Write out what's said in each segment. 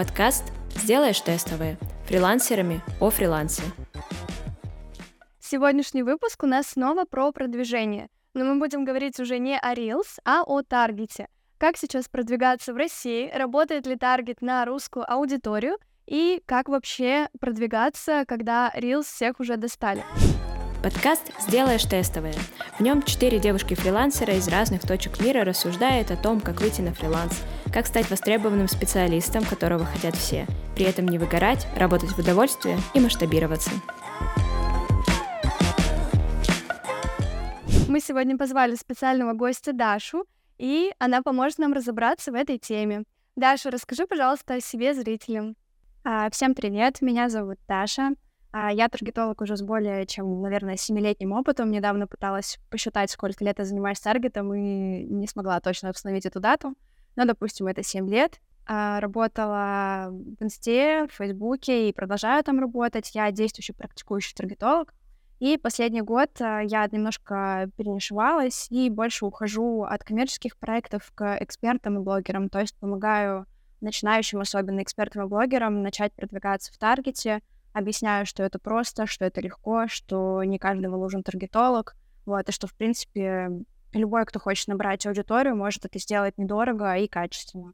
Подкаст «Сделаешь тестовые» фрилансерами о фрилансе. Сегодняшний выпуск у нас снова про продвижение, но мы будем говорить уже не о Reels, а о таргете. Как сейчас продвигаться в России, работает ли таргет на русскую аудиторию и как вообще продвигаться, когда Reels всех уже достали. Подкаст «Сделаешь тестовые». В нем четыре девушки-фрилансера из разных точек мира рассуждают о том, как выйти на фриланс, как стать востребованным специалистом, которого хотят все, при этом не выгорать, работать в удовольствие и масштабироваться. Мы сегодня позвали специального гостя Дашу, и она поможет нам разобраться в этой теме. Даша, расскажи, пожалуйста, о себе зрителям. А, всем привет, меня зовут Даша. А, я таргетолог уже с более чем, наверное, семилетним опытом. Недавно пыталась посчитать, сколько лет я занимаюсь таргетом, и не смогла точно установить эту дату. Но, допустим, это 7 лет. А, работала в Инсте, в Фейсбуке и продолжаю там работать. Я действующий практикующий таргетолог. И последний год а, я немножко перенишевалась и больше ухожу от коммерческих проектов к экспертам и блогерам. То есть помогаю начинающим, особенно экспертам и блогерам, начать продвигаться в таргете, объясняю, что это просто, что это легко, что не каждому нужен таргетолог, вот, и что, в принципе, любой, кто хочет набрать аудиторию, может это сделать недорого и качественно.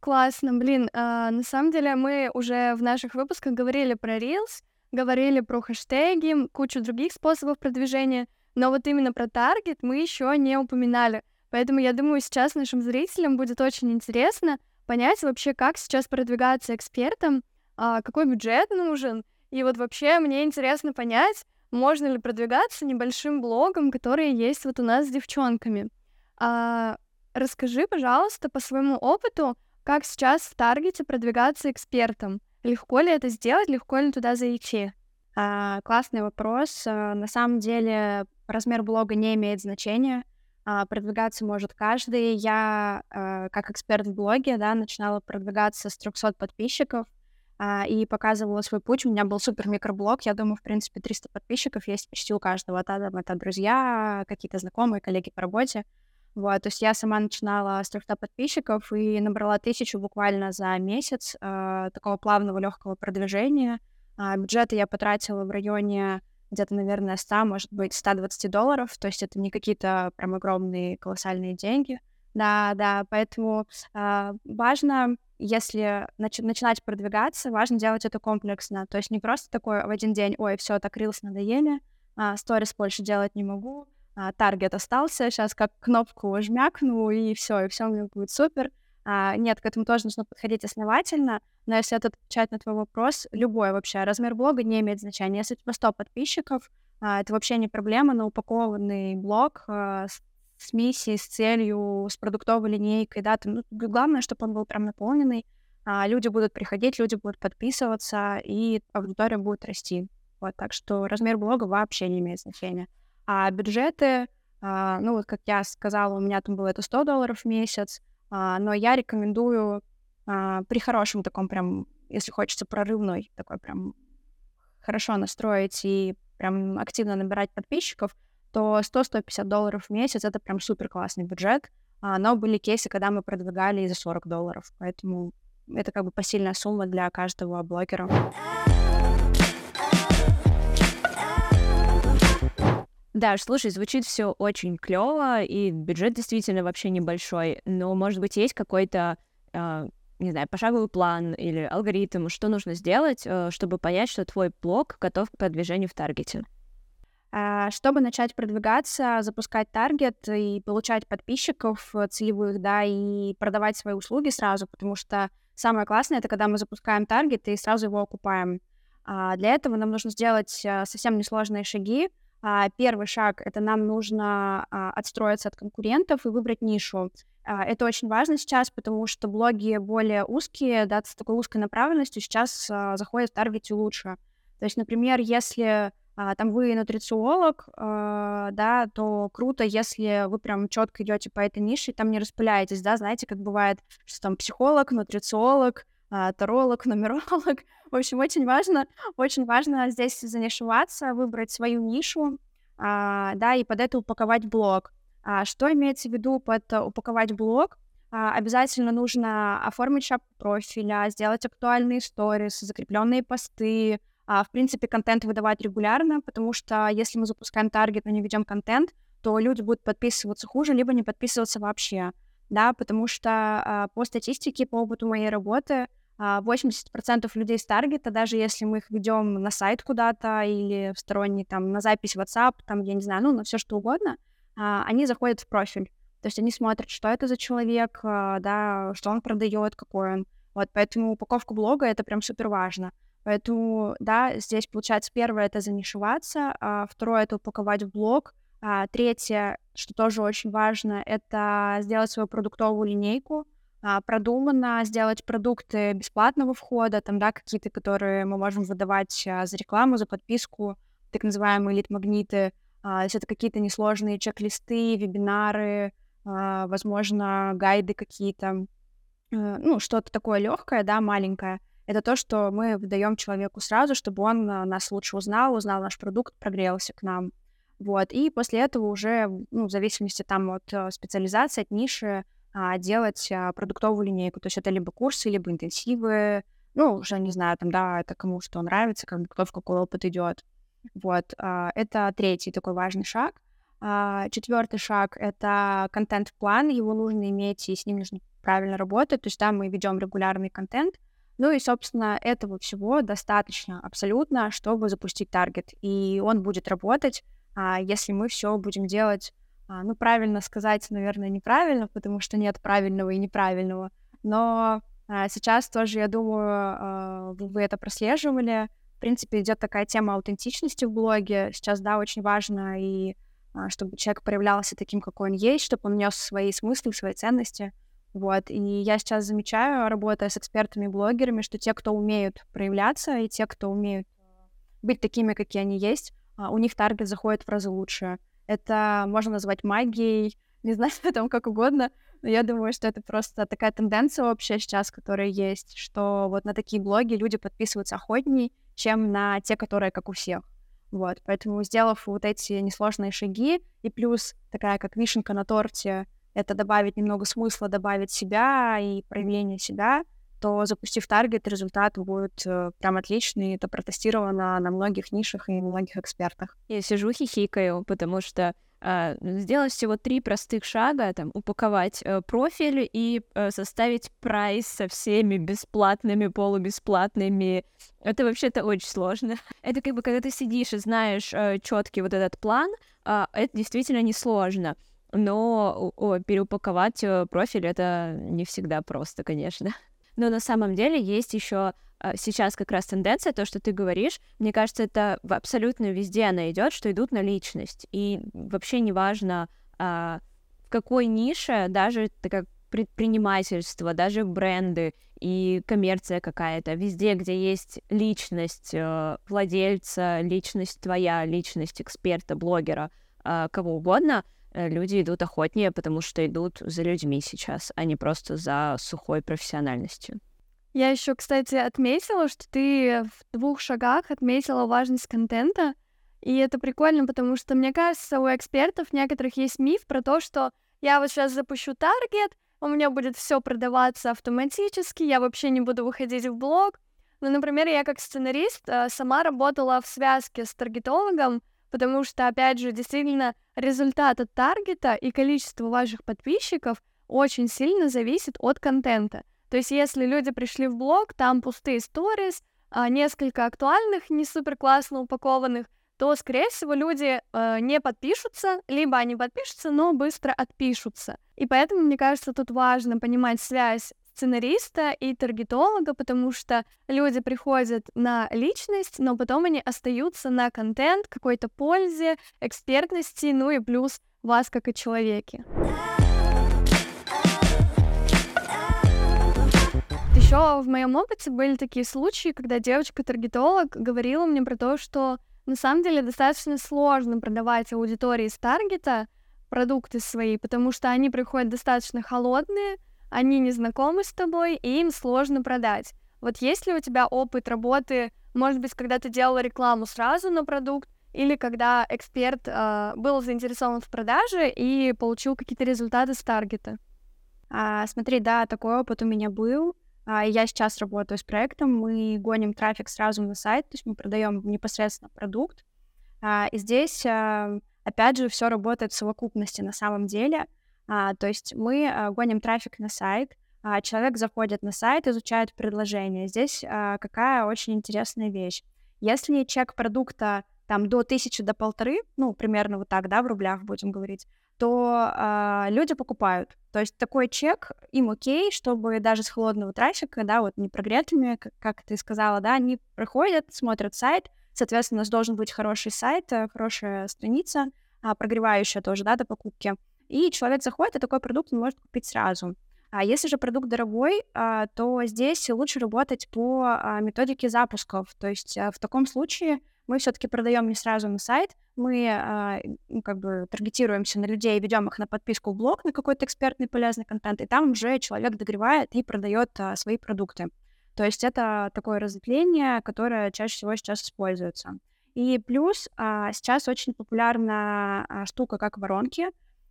Классно, блин, а, на самом деле мы уже в наших выпусках говорили про Reels, говорили про хэштеги, кучу других способов продвижения, но вот именно про таргет мы еще не упоминали. Поэтому я думаю, сейчас нашим зрителям будет очень интересно понять вообще, как сейчас продвигаться экспертам, а, какой бюджет нужен. И вот вообще мне интересно понять, можно ли продвигаться небольшим блогом, которые есть вот у нас с девчонками. А, расскажи, пожалуйста, по своему опыту, как сейчас в Таргете продвигаться экспертом. Легко ли это сделать, легко ли туда зайти? А, классный вопрос. А, на самом деле размер блога не имеет значения. А, продвигаться может каждый. Я, а, как эксперт в блоге, да, начинала продвигаться с 300 подписчиков а, и показывала свой путь. У меня был супер микроблог. Я думаю, в принципе, 300 подписчиков есть почти у каждого. Там это друзья, какие-то знакомые, коллеги по работе. Вот, то есть я сама начинала с 300 подписчиков и набрала тысячу буквально за месяц э, такого плавного легкого продвижения. А бюджеты я потратила в районе где-то, наверное, 100, может быть, 120 долларов, то есть это не какие-то прям огромные колоссальные деньги. Да, да, поэтому э, важно если нач- начинать продвигаться, важно делать это комплексно. То есть не просто такой в один день, ой, все, так рилс надоели, а, сторис больше делать не могу, а, таргет остался, сейчас как кнопку жмякну, и все, и все у меня будет супер. А, нет, к этому тоже нужно подходить основательно, но если это отвечать на твой вопрос, любой вообще размер блога не имеет значения. Если у тебя 100 подписчиков, а, это вообще не проблема, но упакованный блог а, с с миссией, с целью, с продуктовой линейкой, да, там, ну, главное, чтобы он был прям наполненный, а люди будут приходить, люди будут подписываться, и аудитория будет расти. Вот, так что размер блога вообще не имеет значения. А бюджеты, а, ну, вот как я сказала, у меня там было это 100 долларов в месяц, а, но я рекомендую а, при хорошем таком прям, если хочется прорывной, такой прям хорошо настроить и прям активно набирать подписчиков, то 100-150 долларов в месяц — это прям супер классный бюджет. А, но были кейсы, когда мы продвигали и за 40 долларов, поэтому это как бы посильная сумма для каждого блогера. Да, слушай, звучит все очень клево, и бюджет действительно вообще небольшой, но, может быть, есть какой-то, э, не знаю, пошаговый план или алгоритм, что нужно сделать, э, чтобы понять, что твой блог готов к продвижению в таргете? А, чтобы начать продвигаться, запускать таргет и получать подписчиков э, целевых, да, и продавать свои услуги сразу, потому что самое классное — это когда мы запускаем таргет и сразу его окупаем. А для этого нам нужно сделать э, совсем несложные шаги. А первый шаг — это нам нужно отстроиться от конкурентов и выбрать нишу. Это очень важно сейчас, потому что блоги более узкие, да, с такой узкой направленностью сейчас заходят в таргете лучше. То есть, например, если там вы нутрициолог, а, да, то круто, если вы прям четко идете по этой нише, там не распыляетесь, да, знаете, как бывает, что там психолог, нутрициолог, а, таролог, нумеролог. В общем, очень важно, очень важно здесь занишеваться, выбрать свою нишу, а, да, и под это упаковать блог. А что имеется в виду под упаковать блог? а, обязательно нужно оформить шапку профиля, сделать актуальные сторис, закрепленные посты, а, в принципе, контент выдавать регулярно, потому что если мы запускаем таргет, но не ведем контент, то люди будут подписываться хуже, либо не подписываться вообще, да, потому что а, по статистике, по опыту моей работы, 80% людей с таргета, даже если мы их ведем на сайт куда-то или в сторонний, там, на запись WhatsApp, там, я не знаю, ну, на все что угодно, они заходят в профиль. То есть они смотрят, что это за человек, а, да, что он продает, какой он. Вот, поэтому упаковка блога — это прям супер важно. Поэтому, да, здесь, получается, первое — это занишеваться, а второе — это упаковать в блог, а третье, что тоже очень важно, это сделать свою продуктовую линейку, а, продуманно сделать продукты бесплатного входа, там, да, какие-то, которые мы можем выдавать а, за рекламу, за подписку, так называемые лид-магниты, а, если это какие-то несложные чек-листы, вебинары, а, возможно, гайды какие-то, э, ну, что-то такое легкое, да, маленькое. Это то, что мы выдаем человеку сразу, чтобы он а, нас лучше узнал, узнал наш продукт, прогрелся к нам. Вот, и после этого уже, ну, в зависимости там от э, специализации, от ниши, а, делать продуктовую линейку. То есть это либо курсы, либо интенсивы, ну, уже не знаю, там, да, это кому что нравится, как, кто в какой опыт идет. Вот, это третий такой важный шаг. А, Четвертый шаг — это контент-план, его нужно иметь, и с ним нужно правильно работать, то есть да, мы ведем регулярный контент, ну и, собственно, этого всего достаточно абсолютно, чтобы запустить таргет, и он будет работать, а, если мы все будем делать, а, ну, правильно сказать, наверное, неправильно, потому что нет правильного и неправильного, но сейчас тоже, я думаю, вы это прослеживали, в принципе, идет такая тема аутентичности в блоге, сейчас, да, очень важно и а, чтобы человек проявлялся таким, какой он есть, чтобы он нес свои смыслы, свои ценности. Вот. И я сейчас замечаю, работая с экспертами-блогерами, что те, кто умеют проявляться, и те, кто умеют быть такими, какие они есть, а, у них таргет заходит в разы лучше. Это можно назвать магией, не знаю, там как угодно, но я думаю, что это просто такая тенденция общая сейчас, которая есть, что вот на такие блоги люди подписываются охотней, чем на те, которые как у всех. Вот, поэтому сделав вот эти несложные шаги, и плюс такая как вишенка на торте, это добавить немного смысла, добавить себя и проявление себя, то запустив таргет, результат будет э, прям отличный. Это протестировано на многих нишах и многих экспертах. Я сижу хихикаю, потому что э, сделать всего три простых шага, там, упаковать э, профиль и э, составить прайс со всеми бесплатными, полубесплатными. Это вообще-то очень сложно. Это как бы, когда ты сидишь и знаешь э, четкий вот этот план, э, это действительно несложно. Но переупаковать э, профиль это не всегда просто, конечно. Но на самом деле есть еще а, сейчас как раз тенденция, то, что ты говоришь, мне кажется, это абсолютно везде она идет, что идут на личность. И вообще неважно, а, в какой нише, даже как предпринимательство, даже бренды и коммерция какая-то, везде, где есть личность э, владельца, личность твоя, личность эксперта, блогера, а, кого угодно, люди идут охотнее, потому что идут за людьми сейчас, а не просто за сухой профессиональностью. Я еще, кстати, отметила, что ты в двух шагах отметила важность контента. И это прикольно, потому что, мне кажется, у экспертов некоторых есть миф про то, что я вот сейчас запущу таргет, у меня будет все продаваться автоматически, я вообще не буду выходить в блог. Ну, например, я как сценарист э, сама работала в связке с таргетологом, потому что, опять же, действительно, результат от таргета и количество ваших подписчиков очень сильно зависит от контента. То есть, если люди пришли в блог, там пустые сторис, а, несколько актуальных, не супер классно упакованных, то, скорее всего, люди э, не подпишутся, либо они подпишутся, но быстро отпишутся. И поэтому, мне кажется, тут важно понимать связь сценариста и таргетолога, потому что люди приходят на личность, но потом они остаются на контент, какой-то пользе, экспертности, ну и плюс вас как и человеки. Еще в моем опыте были такие случаи, когда девочка-таргетолог говорила мне про то, что на самом деле достаточно сложно продавать аудитории с таргета продукты свои, потому что они приходят достаточно холодные, они не знакомы с тобой, и им сложно продать. Вот есть ли у тебя опыт работы, может быть, когда ты делала рекламу сразу на продукт, или когда эксперт э, был заинтересован в продаже и получил какие-то результаты с таргета? А, смотри, да, такой опыт у меня был. А, я сейчас работаю с проектом, мы гоним трафик сразу на сайт, то есть мы продаем непосредственно продукт. А, и здесь, а, опять же, все работает в совокупности на самом деле. А, то есть мы а, гоним трафик на сайт, а, человек заходит на сайт, изучает предложение. Здесь а, какая очень интересная вещь. Если чек продукта там до тысячи, до полторы, ну, примерно вот так, да, в рублях будем говорить, то э, люди покупают. То есть такой чек им окей, чтобы даже с холодного трафика, да, вот не прогретыми, как, ты сказала, да, они проходят, смотрят сайт, соответственно, у нас должен быть хороший сайт, э, хорошая страница, а, прогревающая тоже, да, до покупки. И человек заходит, и такой продукт он может купить сразу. А если же продукт дорогой, а, то здесь лучше работать по а, методике запусков. То есть а, в таком случае мы все-таки продаем не сразу на сайт, мы ну, как бы таргетируемся на людей, ведем их на подписку в блог, на какой-то экспертный полезный контент, и там уже человек догревает и продает свои продукты. То есть это такое разветвление, которое чаще всего сейчас используется. И плюс сейчас очень популярна штука, как воронки.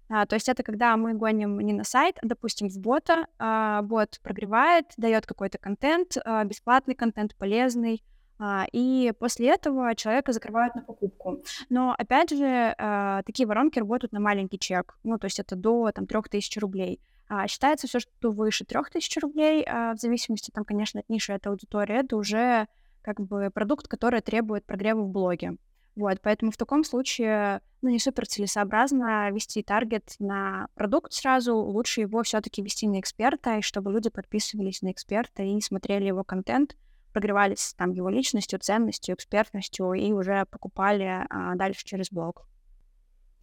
А, то есть это когда мы гоним не на сайт, а, допустим, в бота, а, бот прогревает, дает какой-то контент, а, бесплатный контент, полезный, и после этого человека закрывают на покупку. Но, опять же, такие воронки работают на маленький чек, ну, то есть это до, там, 3000 рублей. Считается все, что выше 3000 рублей, в зависимости, там, конечно, от ниши, от аудитории, это уже как бы продукт, который требует прогрева в блоге. Вот, поэтому в таком случае, ну, не супер целесообразно вести таргет на продукт сразу, лучше его все-таки вести на эксперта, и чтобы люди подписывались на эксперта и смотрели его контент, прогревались там его личностью, ценностью, экспертностью и уже покупали а, дальше через блог.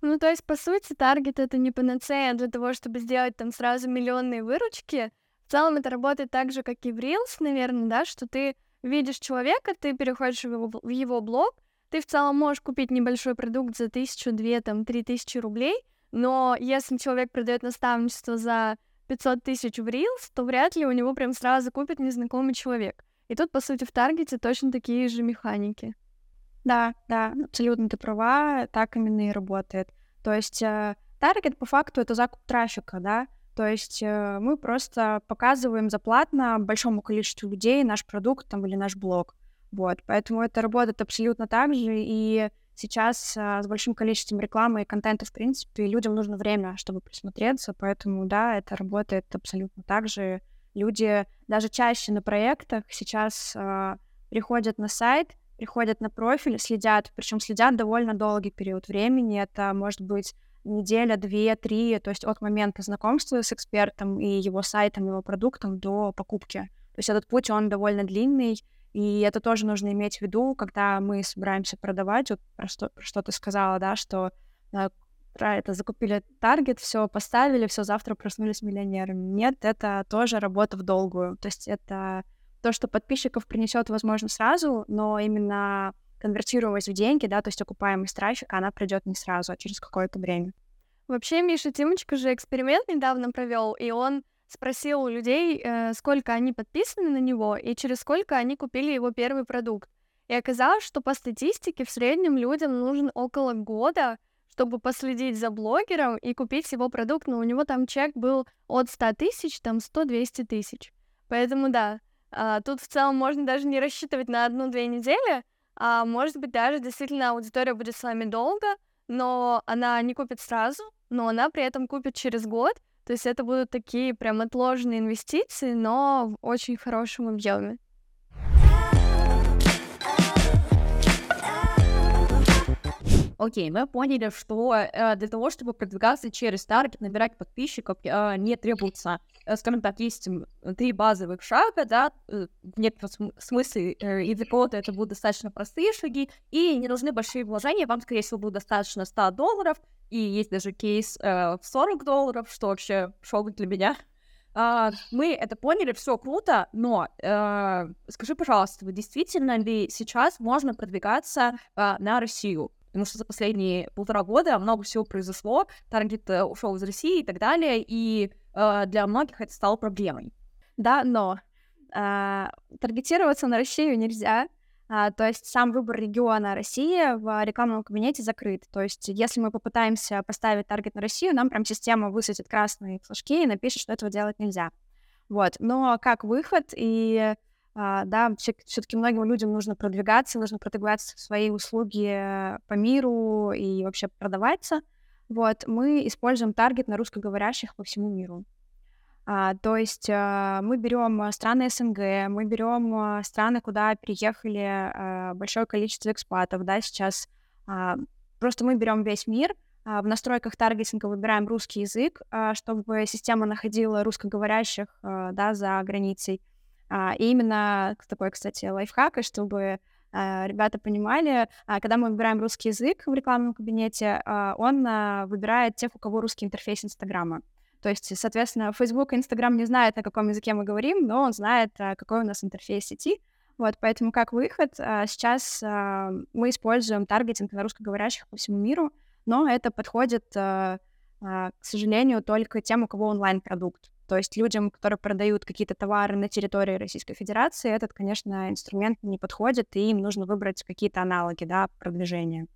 Ну, то есть, по сути, таргет — это не панацея для того, чтобы сделать там сразу миллионные выручки. В целом это работает так же, как и в Reels, наверное, да, что ты видишь человека, ты переходишь в его, в его блог, ты в целом можешь купить небольшой продукт за тысячу, две, там, три тысячи рублей, но если человек продает наставничество за 500 тысяч в Reels, то вряд ли у него прям сразу купит незнакомый человек. И тут, по сути, в Таргете точно такие же механики. Да, да, абсолютно ты права, так именно и работает. То есть э, таргет по факту это закуп трафика, да, то есть э, мы просто показываем заплатно большому количеству людей наш продукт там или наш блог. Вот, поэтому это работает абсолютно так же, и сейчас а, с большим количеством рекламы и контента, в принципе, людям нужно время, чтобы присмотреться, поэтому, да, это работает абсолютно так же, Люди даже чаще на проектах сейчас э, приходят на сайт, приходят на профиль, следят, причем следят довольно долгий период времени. Это может быть неделя, две, три, то есть от момента знакомства с экспертом и его сайтом, его продуктом до покупки. То есть этот путь, он довольно длинный, и это тоже нужно иметь в виду, когда мы собираемся продавать. Вот про что, про что ты сказала, да, что э, это закупили таргет, все поставили, все завтра проснулись миллионерами. Нет, это тоже работа в долгую. То есть это то, что подписчиков принесет, возможно, сразу, но именно конвертируемость в деньги, да, то есть окупаемость трафика, она придет не сразу, а через какое-то время. Вообще, Миша Тимочка же эксперимент недавно провел, и он спросил у людей, э, сколько они подписаны на него и через сколько они купили его первый продукт. И оказалось, что по статистике в среднем людям нужен около года, чтобы последить за блогером и купить его продукт, но у него там чек был от 100 тысяч, там 100-200 тысяч. Поэтому да, а, тут в целом можно даже не рассчитывать на одну-две недели, а может быть даже действительно аудитория будет с вами долго, но она не купит сразу, но она при этом купит через год, то есть это будут такие прям отложенные инвестиции, но в очень хорошем объеме. Окей, мы поняли, что э, для того, чтобы продвигаться через таргет, набирать подписчиков, э, не требуется, э, скажем так, есть три базовых шага, да, э, в некотором смысле э, и для кого-то это будут достаточно простые шаги, и не нужны большие вложения, вам, скорее всего, будет достаточно 100 долларов, и есть даже кейс э, в 40 долларов, что вообще шок для меня. Uh, мы это поняли, все круто, но uh, скажи, пожалуйста, действительно ли сейчас можно продвигаться uh, на Россию? Потому что за последние полтора года много всего произошло, таргет э, ушел из России и так далее, и э, для многих это стало проблемой. Да, но э, таргетироваться на Россию нельзя, А, то есть сам выбор региона России в рекламном кабинете закрыт. То есть если мы попытаемся поставить таргет на Россию, нам прям система высветит красные флажки и напишет, что этого делать нельзя. Вот. Но как выход и да, все-таки многим людям нужно продвигаться, нужно продвигаться свои услуги по миру и вообще продаваться. Вот, мы используем таргет на русскоговорящих по всему миру. А, то есть а, мы берем а, страны СНГ, мы берем а, страны, куда приехали а, большое количество экспатов, да, сейчас а, просто мы берем весь мир, а, в настройках таргетинга выбираем русский язык, а, чтобы система находила русскоговорящих, а, да, за границей. А, и именно такой, кстати, лайфхак, чтобы а, ребята понимали, а, когда мы выбираем русский язык в рекламном кабинете, а, он выбирает тех, у кого русский интерфейс Инстаграма. То есть, соответственно, Facebook и Instagram не знают, на каком языке мы говорим, но он знает, какой у нас интерфейс сети. Вот, поэтому как выход, сейчас мы используем таргетинг на русскоговорящих по всему миру, но это подходит, к сожалению, только тем, у кого онлайн-продукт. То есть людям, которые продают какие-то товары на территории Российской Федерации, этот, конечно, инструмент не подходит, и им нужно выбрать какие-то аналоги, да, продвижения.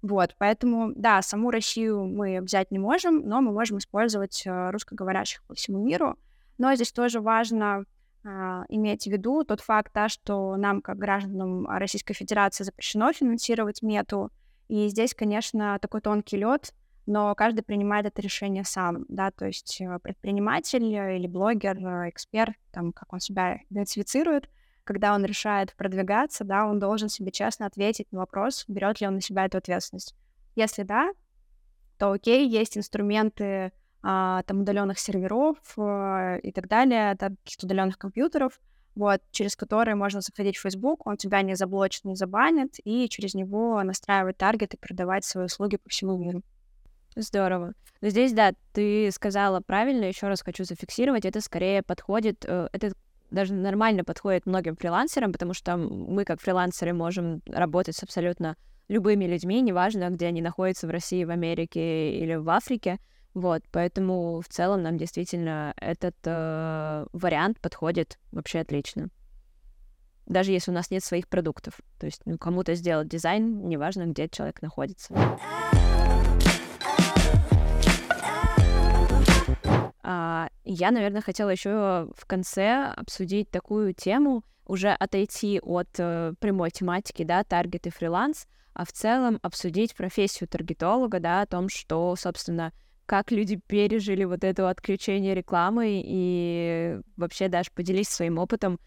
Вот, поэтому, да, саму Россию мы взять не можем, но мы можем использовать э, русскоговорящих по всему миру. Но здесь тоже важно а, иметь в виду тот факт, да, что нам, как гражданам Российской Федерации, запрещено финансировать мету. И здесь, конечно, такой тонкий лед, но каждый принимает это решение сам, да, то есть э, предприниматель или блогер, э, эксперт, там, как он себя идентифицирует — когда он решает продвигаться, да, он должен себе честно ответить на вопрос, берет ли он на себя эту ответственность. Если да, то окей, есть инструменты а, там удаленных серверов а, и так далее, да, каких-то удаленных компьютеров, вот, через которые можно заходить в Facebook, он тебя не заблочит, не забанит, и через него настраивать таргет и продавать свои услуги по всему миру. Здорово. Но здесь, да, ты сказала правильно, еще раз хочу зафиксировать, это скорее подходит, э, это даже нормально подходит многим фрилансерам, потому что мы, как фрилансеры, можем работать с абсолютно любыми людьми, неважно, где они находятся в России, в Америке или в Африке. Вот, поэтому в целом нам действительно этот э, вариант подходит вообще отлично. Даже если у нас нет своих продуктов. То есть ну, кому-то сделать дизайн, неважно, где человек находится. Я, наверное, хотела еще в конце обсудить такую тему, уже отойти от э, прямой тематики, да, таргет и фриланс, а в целом обсудить профессию таргетолога, да, о том, что, собственно, как люди пережили вот это отключение рекламы и вообще даже поделись своим опытом,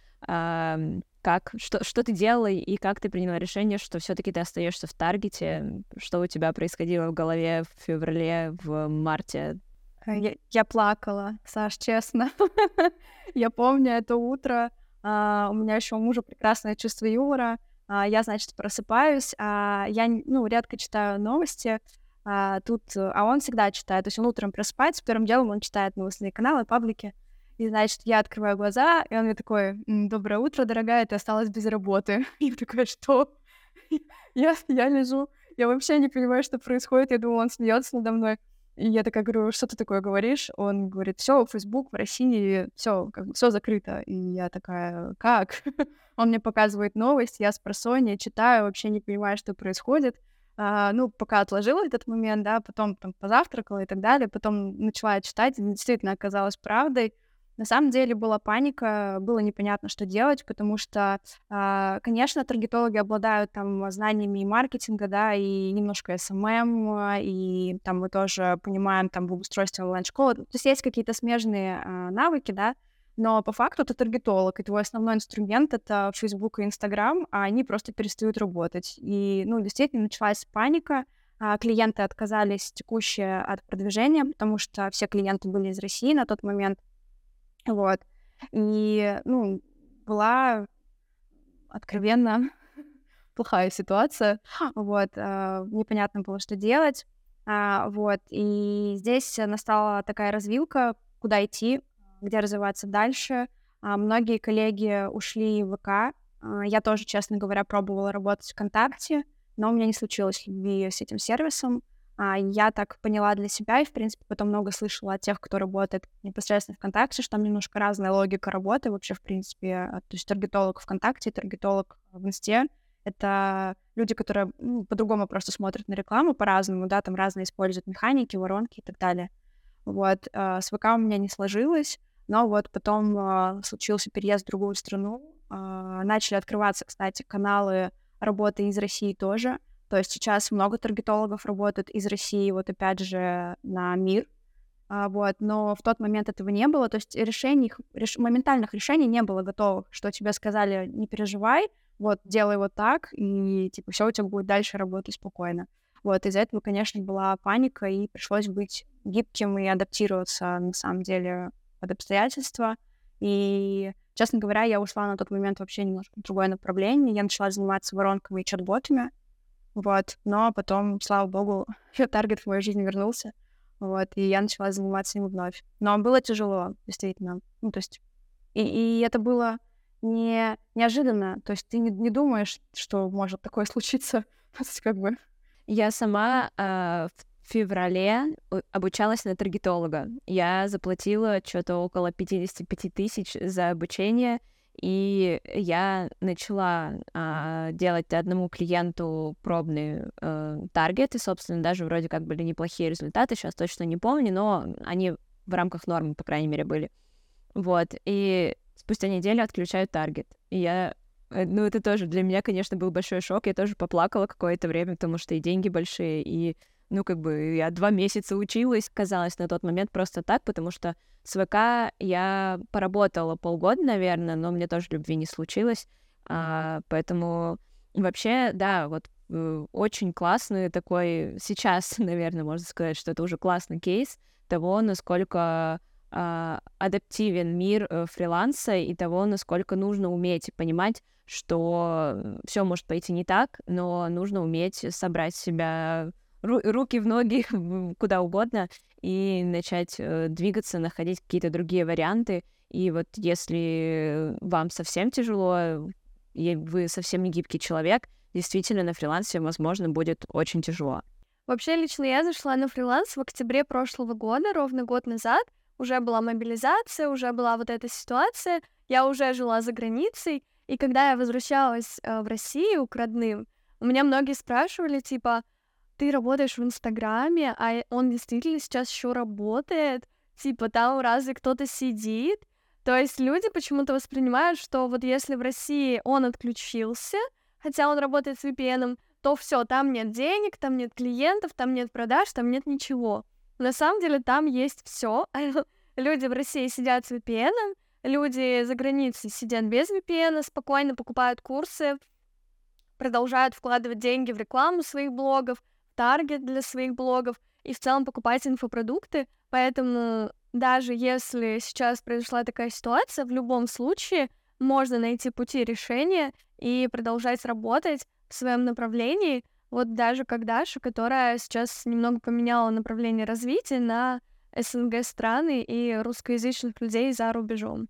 как, что, что ты делала и как ты приняла решение, что все-таки ты остаешься в таргете, что у тебя происходило в голове в феврале, в марте я, я плакала, Саш, честно. я помню это утро. А, у меня еще у мужа прекрасное чувство юмора. А, я, значит, просыпаюсь. А, я, ну, редко читаю новости. А, тут, а он всегда читает. То есть он утром просыпается, первым делом он читает новостные каналы, паблики. И, значит, я открываю глаза, и он мне такой, доброе утро, дорогая, ты осталась без работы. И я такая, что? я, я лежу, я вообще не понимаю, что происходит. Я думаю, он смеется надо мной. И я такая говорю, что ты такое говоришь? Он говорит, все, Facebook в России, все, как бы все закрыто. И я такая, как? Он мне показывает новость, я с просонья читаю, вообще не понимаю, что происходит. А, ну, пока отложила этот момент, да, потом там позавтракала и так далее, потом начала читать, действительно оказалось правдой. На самом деле была паника, было непонятно, что делать, потому что, э, конечно, таргетологи обладают там знаниями и маркетинга, да, и немножко SMM, и там мы тоже понимаем там в устройстве онлайн-школы. То есть есть какие-то смежные э, навыки, да, но по факту ты таргетолог, и твой основной инструмент — это Facebook и Instagram, а они просто перестают работать. И, ну, действительно, началась паника, а клиенты отказались текущие от продвижения, потому что все клиенты были из России на тот момент — вот. И, ну, была откровенно плохая ситуация. Вот. А, непонятно было, что делать. А, вот. И здесь настала такая развилка, куда идти, где развиваться дальше. А, многие коллеги ушли в ВК. Я тоже, честно говоря, пробовала работать ВКонтакте, но у меня не случилось любви с этим сервисом. А, я так поняла для себя, и, в принципе, потом много слышала от тех, кто работает непосредственно ВКонтакте, что там немножко разная логика работы вообще, в принципе. А, то есть таргетолог ВКонтакте, таргетолог в Инсте Это люди, которые ну, по-другому просто смотрят на рекламу, по-разному, да, там разные используют механики, воронки и так далее. Вот, э, с ВК у меня не сложилось, но вот потом э, случился переезд в другую страну, э, начали открываться, кстати, каналы работы из России тоже, то есть сейчас много таргетологов работают из России, вот опять же, на мир, а, вот, но в тот момент этого не было, то есть решений, реш, моментальных решений не было готовых, что тебе сказали, не переживай, вот, делай вот так, и, типа, все у тебя будет дальше работать спокойно. Вот, из-за этого, конечно, была паника, и пришлось быть гибким и адаптироваться, на самом деле, под обстоятельства. И, честно говоря, я ушла на тот момент вообще немножко в другое направление. Я начала заниматься воронками и чат-ботами, вот, но потом, слава богу, таргет в мою жизнь вернулся, вот, и я начала заниматься им вновь. Но было тяжело, действительно. Ну, то есть, и, и это было не неожиданно, то есть ты не, не думаешь, что может такое случиться, как бы. Я сама э, в феврале обучалась на таргетолога. Я заплатила что-то около 55 тысяч за обучение, и я начала а, делать одному клиенту пробный э, таргет, и, собственно, даже вроде как были неплохие результаты, сейчас точно не помню, но они в рамках нормы, по крайней мере, были. Вот, и спустя неделю отключают таргет. И я э, ну, это тоже для меня, конечно, был большой шок. Я тоже поплакала какое-то время, потому что и деньги большие, и ну, как бы я два месяца училась, казалось, на тот момент просто так, потому что с ВК я поработала полгода, наверное, но мне тоже любви не случилось, а, поэтому вообще, да, вот э, очень классный такой, сейчас, наверное, можно сказать, что это уже классный кейс того, насколько а, адаптивен мир э, фриланса и того, насколько нужно уметь понимать, что все может пойти не так, но нужно уметь собрать себя ру- руки в ноги, куда угодно, и начать э, двигаться, находить какие-то другие варианты. И вот если вам совсем тяжело, и вы совсем не гибкий человек, действительно на фрилансе, возможно, будет очень тяжело. Вообще, лично я зашла на фриланс в октябре прошлого года, ровно год назад. Уже была мобилизация, уже была вот эта ситуация. Я уже жила за границей. И когда я возвращалась э, в Россию к родным, у меня многие спрашивали, типа, ты работаешь в Инстаграме, а он действительно сейчас еще работает, типа там разве кто-то сидит? То есть люди почему-то воспринимают, что вот если в России он отключился, хотя он работает с VPN, то все, там нет денег, там нет клиентов, там нет продаж, там нет ничего. На самом деле там есть все. люди в России сидят с VPN, люди за границей сидят без VPN, спокойно покупают курсы, продолжают вкладывать деньги в рекламу своих блогов, таргет для своих блогов и в целом покупать инфопродукты. Поэтому даже если сейчас произошла такая ситуация, в любом случае можно найти пути решения и продолжать работать в своем направлении. Вот даже как Даша, которая сейчас немного поменяла направление развития на СНГ страны и русскоязычных людей за рубежом.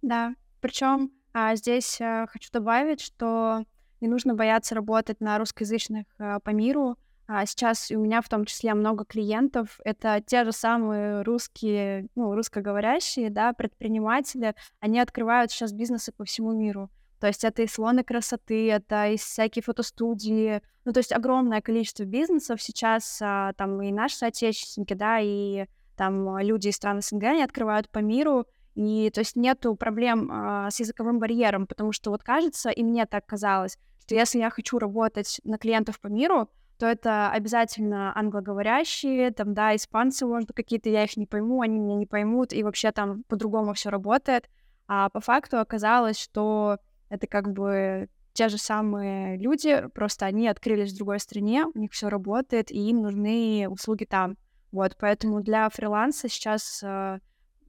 Да, причем а, здесь а, хочу добавить, что не нужно бояться работать на русскоязычных а, по миру. А сейчас у меня в том числе много клиентов. Это те же самые русские, ну, русскоговорящие, да, предприниматели. Они открывают сейчас бизнесы по всему миру. То есть это и салоны красоты, это и всякие фотостудии. Ну, то есть огромное количество бизнесов сейчас, а, там и наши соотечественники, да, и там люди из стран СНГ, они открывают по миру, и то есть нету проблем а, с языковым барьером, потому что вот кажется, и мне так казалось, что если я хочу работать на клиентов по миру, то это обязательно англоговорящие, там, да, испанцы, может, какие-то, я их не пойму, они меня не поймут, и вообще там по-другому все работает. А по факту оказалось, что это как бы те же самые люди, просто они открылись в другой стране, у них все работает, и им нужны услуги там. Вот, поэтому для фриланса сейчас э,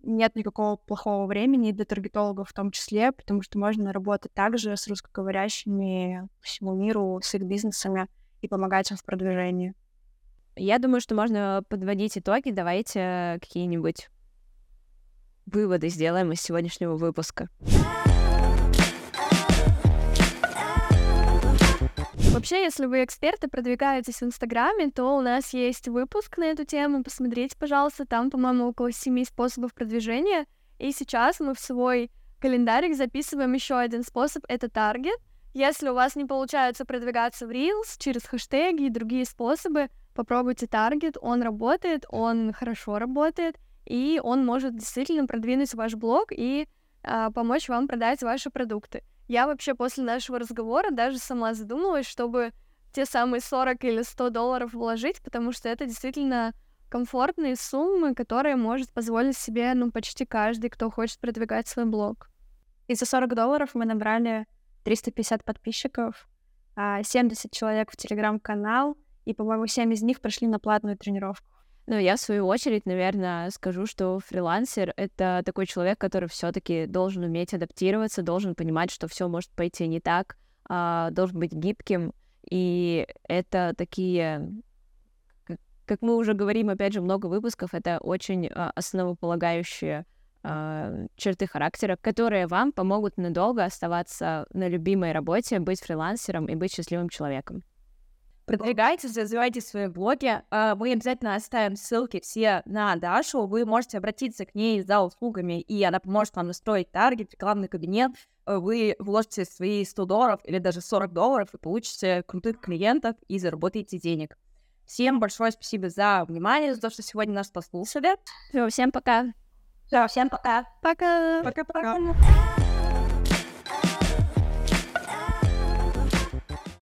нет никакого плохого времени, для таргетологов в том числе, потому что можно работать также с русскоговорящими по всему миру, с их бизнесами и помогать им в продвижении. Я думаю, что можно подводить итоги. Давайте какие-нибудь выводы сделаем из сегодняшнего выпуска. Вообще, если вы эксперты, продвигаетесь в Инстаграме, то у нас есть выпуск на эту тему. Посмотрите, пожалуйста, там, по-моему, около семи способов продвижения. И сейчас мы в свой календарик записываем еще один способ — это таргет — Если у вас не получается продвигаться в Reels через хэштеги и другие способы, попробуйте таргет, он работает, он хорошо работает, и он может действительно продвинуть ваш блог и а, помочь вам продать ваши продукты. Я вообще после нашего разговора даже сама задумалась, чтобы те самые 40 или 100 долларов вложить, потому что это действительно комфортные суммы, которые может позволить себе, ну, почти каждый, кто хочет продвигать свой блог. И за 40 долларов мы набрали 350 подписчиков, 70 а, человек в телеграм-канал, и, по-моему, 7 из них прошли на платную тренировку. Ну, я, в свою очередь, наверное, скажу, что фрилансер — это такой человек, который все таки должен уметь адаптироваться, должен понимать, что все может пойти не так, а, должен быть гибким. И это такие, как мы уже говорим, опять же, много выпусков, это очень а, основополагающие а, черты характера, которые вам помогут надолго оставаться на любимой работе, быть фрилансером и быть счастливым человеком. Продвигайтесь, развивайте свои блоги. А, мы обязательно оставим ссылки все на Дашу. Вы можете обратиться к ней за услугами, и она поможет вам настроить таргет, рекламный кабинет. Вы вложите свои 100 долларов или даже 40 долларов и получите крутых клиентов и заработаете денег. Всем большое спасибо за внимание, за то, что сегодня нас послушали. Все, всем пока. Все, всем пока. Пока. Пока-пока.